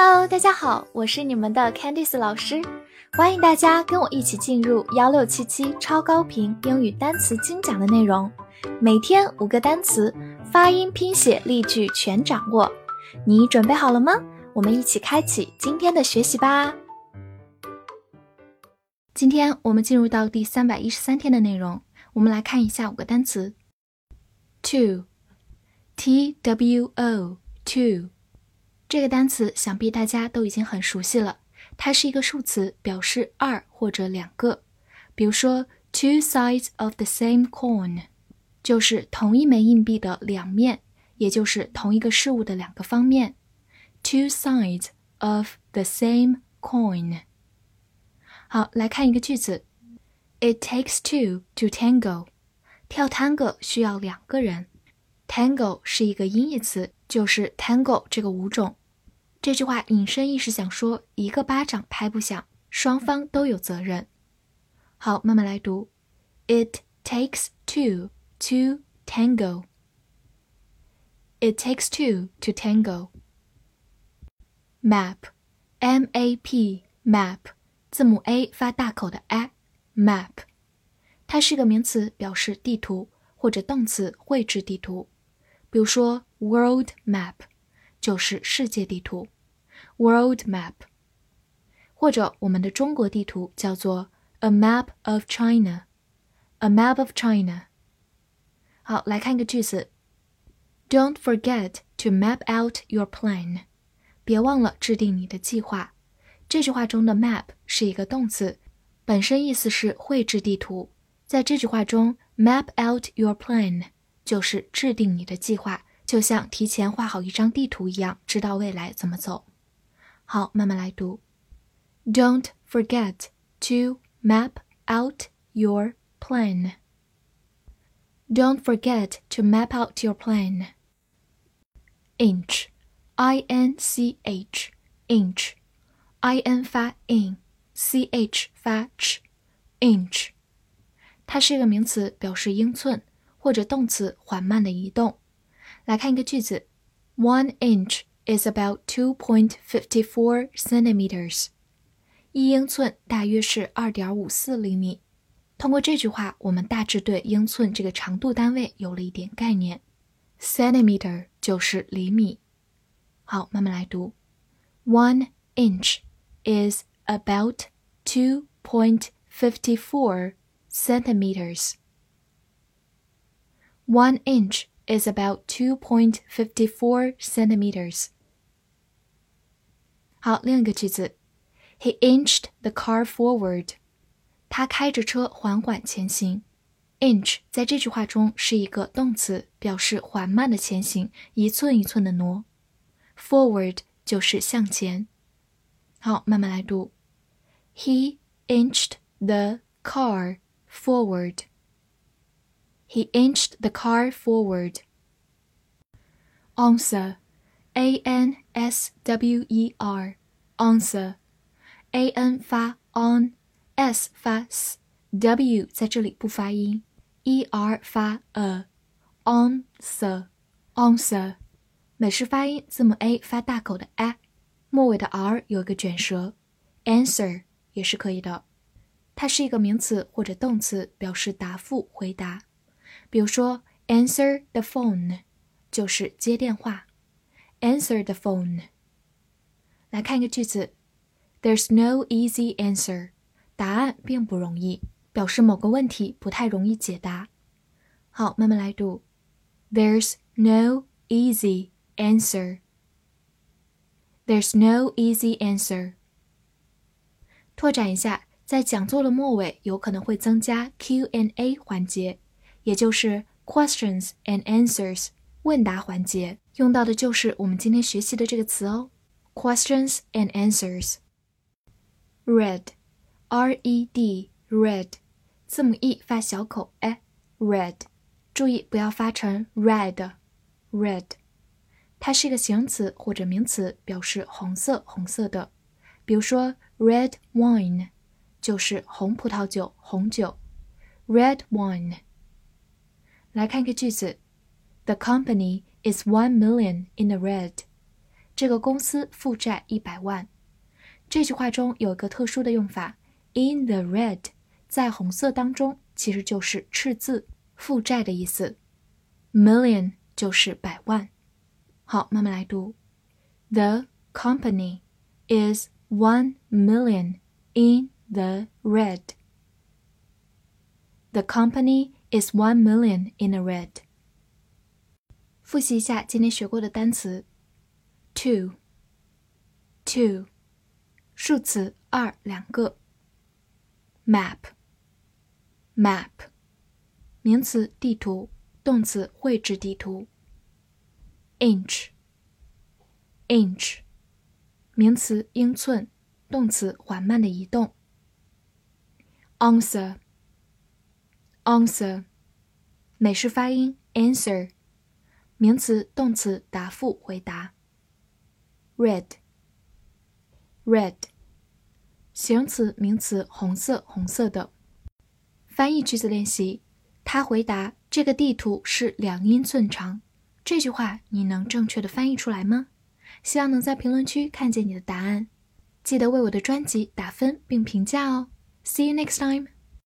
Hello，大家好，我是你们的 Candice 老师，欢迎大家跟我一起进入幺六七七超高频英语单词精讲的内容，每天五个单词，发音、拼写、例句全掌握，你准备好了吗？我们一起开启今天的学习吧。今天我们进入到第三百一十三天的内容，我们来看一下五个单词，two，t w o，two。这个单词想必大家都已经很熟悉了，它是一个数词，表示二或者两个。比如说，two sides of the same coin，就是同一枚硬币的两面，也就是同一个事物的两个方面。two sides of the same coin。好，来看一个句子：It takes two to tango。跳 tango 需要两个人。tango 是一个音译词，就是 tango 这个舞种。这句话引申意是想说，一个巴掌拍不响，双方都有责任。好，慢慢来读。It takes two to tango. It takes two to tango. Map, M-A-P, map，字母 A 发大口的 a，map，它是个名词，表示地图，或者动词绘制地图。比如说，world map。就是世界地图 ，world map，或者我们的中国地图叫做 a map of China，a map of China。好，来看一个句子，Don't forget to map out your plan，别忘了制定你的计划。这句话中的 map 是一个动词，本身意思是绘制地图。在这句话中，map out your plan 就是制定你的计划。就像提前画好一张地图一样，知道未来怎么走。好，慢慢来读。Don't forget to map out your plan. Don't forget to map out your plan. Inch, I N C H, inch, I N 发 in，C H 发 ch，inch，它是一个名词，表示英寸，或者动词缓慢的移动。来看一个句子，One inch is about two point fifty four centimeters。一英寸大约是二点五四厘米。通过这句话，我们大致对英寸这个长度单位有了一点概念。Centimeter 就是厘米。好，慢慢来读。One inch is about two point fifty four centimeters. One inch is about 2.54 centimeters. 好，另一个句子，He inched the car forward. 他开着车缓缓前行。Inch 在这句话中是一个动词，表示缓慢的前行，一寸一寸的挪。Forward 就是向前。好，慢慢来读。He inched the car forward. He inched the car forward. Answer, A N S W E R, answer, A N 发 on，S 发 s，W 在这里不发音，E R 发 a，answer，answer，美式发音字母 A 发大口的 a，末尾的 R 有一个卷舌，answer 也是可以的，它是一个名词或者动词，表示答复、回答。比如说，answer the phone 就是接电话 ，answer the phone。来看一个句子，There's no easy answer，答案并不容易，表示某个问题不太容易解答。好，慢慢来读，There's no easy answer。There's no easy answer。拓展一下，在讲座的末尾有可能会增加 Q&A 环节。也就是 questions and answers 问答环节， 用到的就是我们今天学习的这个词哦，questions and answers。red，r e d，red，字母 e 发小口 e，red，注意不要发成 red，red，它是一个形容词或者名词，表示红色、红色的。比如说 red wine 就是红葡萄酒、红酒，red wine。来看一个句子，The company is one million in the red。 这个公司负债一百万。这句话中有一个特殊的用法，in the red，在红色当中，其实就是赤字、负债的意思。million 就是百万。好，慢慢来读。The company is one million in the red. The company is one million in the red. 复习一下今天学过的单词：two，two，数词二两个；map，map，名词地图，动词绘制地图；inch，inch，名词英寸，动词缓慢的移动；answer，answer，美式发音 answer。名词、动词答复、回答。red，red，形容词、名词红色、红色的。翻译句子练习：他回答：“这个地图是两英寸长。”这句话你能正确的翻译出来吗？希望能在评论区看见你的答案。记得为我的专辑打分并评价哦。See you next time.